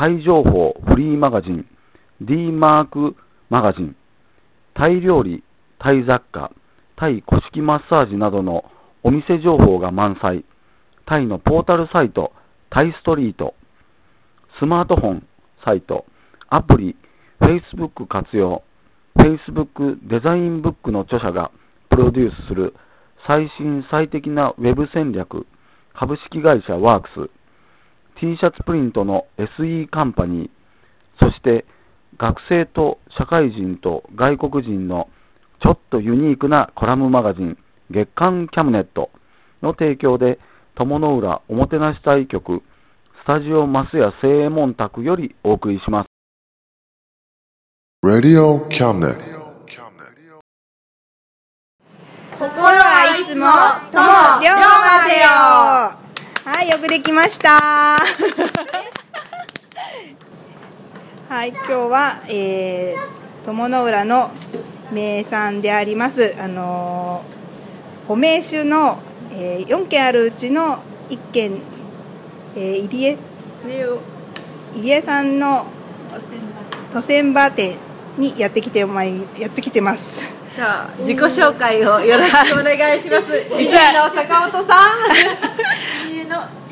タイ情報フリーマガジン D マークマガジンタイ料理、タイ雑貨、タイ古式マッサージなどのお店情報が満載、タイのポータルサイト、タイストリート、スマートフォンサイト、アプリ、Facebook 活用、Facebook デザインブックの著者がプロデュースする最新最適なウェブ戦略、株式会社ワークス、T シャツプリントの SE カンパニー、そして学生と社会人と外国人のちょっとユニークなコラムマガジン月刊キャムネットの提供で友の浦おもてなし隊局スタジオマスヤ正右衛門宅よりお送りします。Radio. 心はいつも友龍馬ぜよはいよくできましたはい今日は、えー、友の浦の名産でありますあのー、保名酒の、えー、4軒あるうちの1軒、えー、入江入江さんの都船場店にやってきてまいやってきてますじゃあ自己紹介をよろしくお願いします。リーの坂本さん。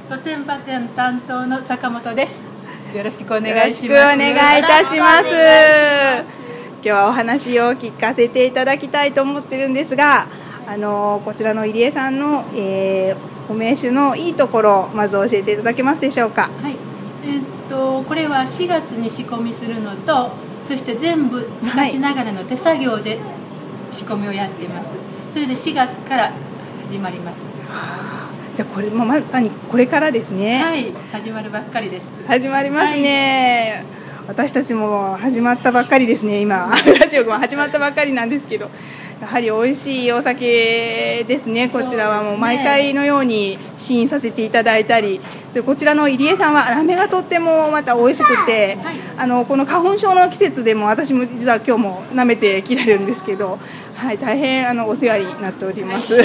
家の都線パ店担当の坂本です。よろしくお願いします。しくお願いいたします。今日はお話を聞かせていただきたいと思ってるんですが、あのこちらの入江さんの、えー、お名酒のいいところをまず教えていただけますでしょうか？はい。えーっとこれは4月に仕込みするのと、そして全部昔ながらの手作業で仕込みをやっています。それで4月から始まります。じゃあこれもまさにこれからですね。はい、始まるばっかりです。始まりますね。私たちも始まったばっかりですね。今 ラジオが始まったばっかりなんですけど。やはり美味しいお酒ですね、こちらはもう毎回のように試飲させていただいたり、でこちらの入江さんはラメがとってもまた美味しくて、あのこの花粉症の季節でも私も実は今日も舐めてきてるんですけど、はい、大変あのお世話になっております。一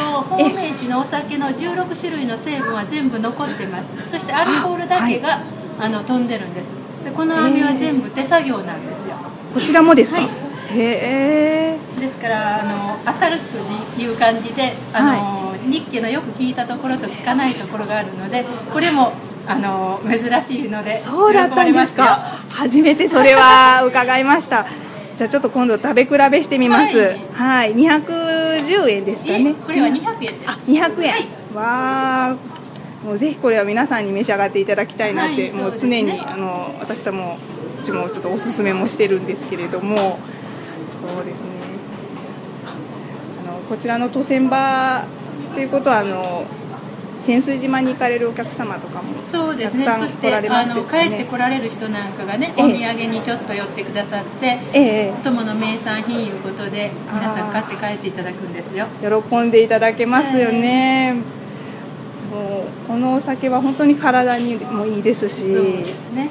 応方面酒のお酒の16種類の成分は全部残ってますそしてアルコールだけがあ,、の飛んでるんですでこの網は全部手作業なんですよこちらもですか？はいへえ。ですからあの当たるという感じであの、日記のよく聞いたところと聞かないところがあるのでこれもあの珍しいのでそうだったんですか。初めてそれは伺いました。じゃあちょっと今度食べ比べしてみます。はいはい、210円ですかね。これは200円ですあ、200円。はいわあ。もうぜひこれは皆さんに召し上がっていただきたいなって、はいもう常にあの私たもうちもちょっとおすすめもしてるんですけれども、そうですね。あのこちらの都船場ということはあの潜水島に行かれるお客様とかもそうですね。そしてあの帰ってこられる人なんかがね、ええ。お土産にちょっと寄ってくださってええ。友の名産品いうことで皆さん買って帰っていただくんですよ。喜んでいただけますよね、もうこのお酒は本当に体にもいいですし。そうですね。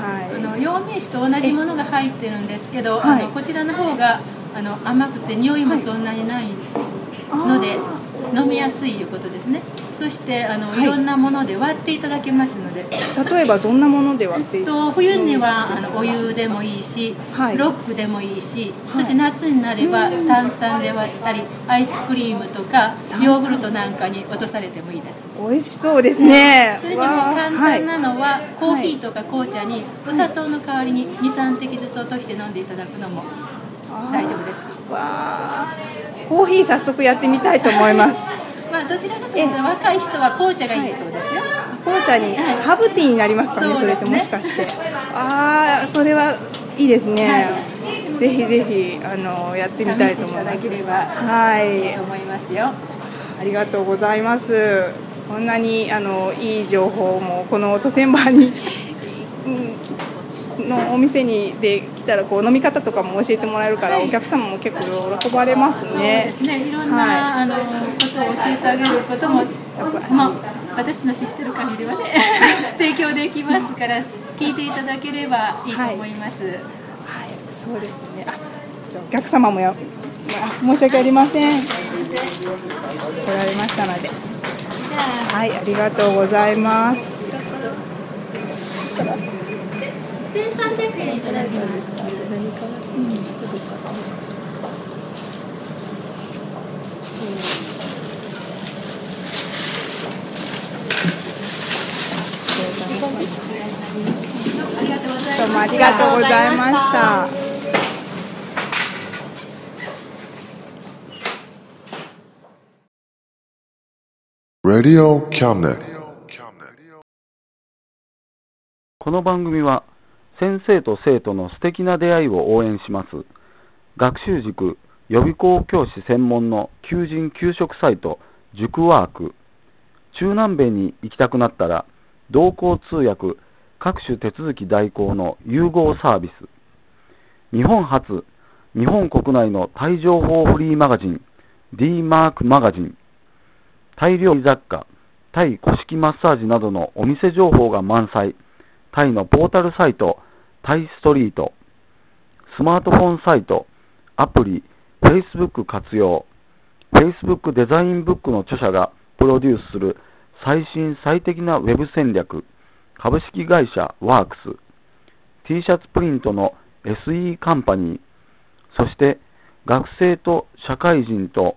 はい。あの陽明酒と同じものが入ってるんですけど、はい。あのこちらの方があの甘くて匂いもそんなにないので、飲みやすいいうことですね。そしてあの、はい。い、ろんなもので割っていただけますので。例えばどんなもので割っていと冬にはあのお湯でもいいし、はい。ロックでもいいし、そして夏になれば炭酸で割ったりアイスクリームとかヨーグルトなんかに落とされてもいいです。美味しそうですね。それでも簡単なのは、コーヒーとか紅茶にお砂糖の代わりに23滴ずつ落として飲んでいただくのも大丈夫です。はいわあ。コーヒー早速やってみたいと思います。まあどちらかというと若い人は紅茶がいいそうですよ、紅茶にはい。ハーブティーになりますかねそれってそうですね。もしかして。ああそれはいいですね、ぜひぜひあのやってみたいと思います。だければはいいいと思いますよ。ありがとうございます。こんなにあのいい情報もこの都線場にうんのお店にで来たらこう飲み方とかも教えてもらえるから、お客様も結構喜ばれますそうね。ですね。いろんな、はい。あのことを教えてあげることも、まあ、私の知ってる限りはね 提供できますから聞いていただければいいと思います、はい、そうですね。あ、お客様もや、まあ申し訳ありません。来られましたので、はい、ありがとうございます。1300円いただきますありがとうございますどうもありがとうございました。Radio Cabinet. この番組は先生と生徒の素敵な出会いを応援します。学習塾予備校教師専門の求人・給食サイト塾ワーク。中南米に行きたくなったら同行通訳各種手続き代行の融合サービス。日本初日本国内のタイ情報フリーマガジン D マークマガジン。タイ料理雑貨、タイ古式マッサージなどのお店情報が満載、タイのポータルサイト、タイストリート、スマートフォンサイト、アプリ、Facebook 活用、Facebook デザインブックの著者がプロデュースする最新最適なウェブ戦略、株式会社ワークス、T シャツプリントの SE カンパニー、そして学生と社会人と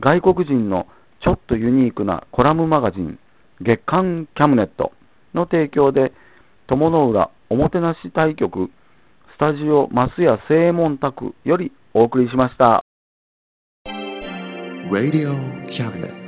外国人のちょっとユニークなコラムマガジン月刊キャムネットの提供で友の浦おもてなし対局スタジオ増屋正門宅よりお送りしました。Radio Cabinet.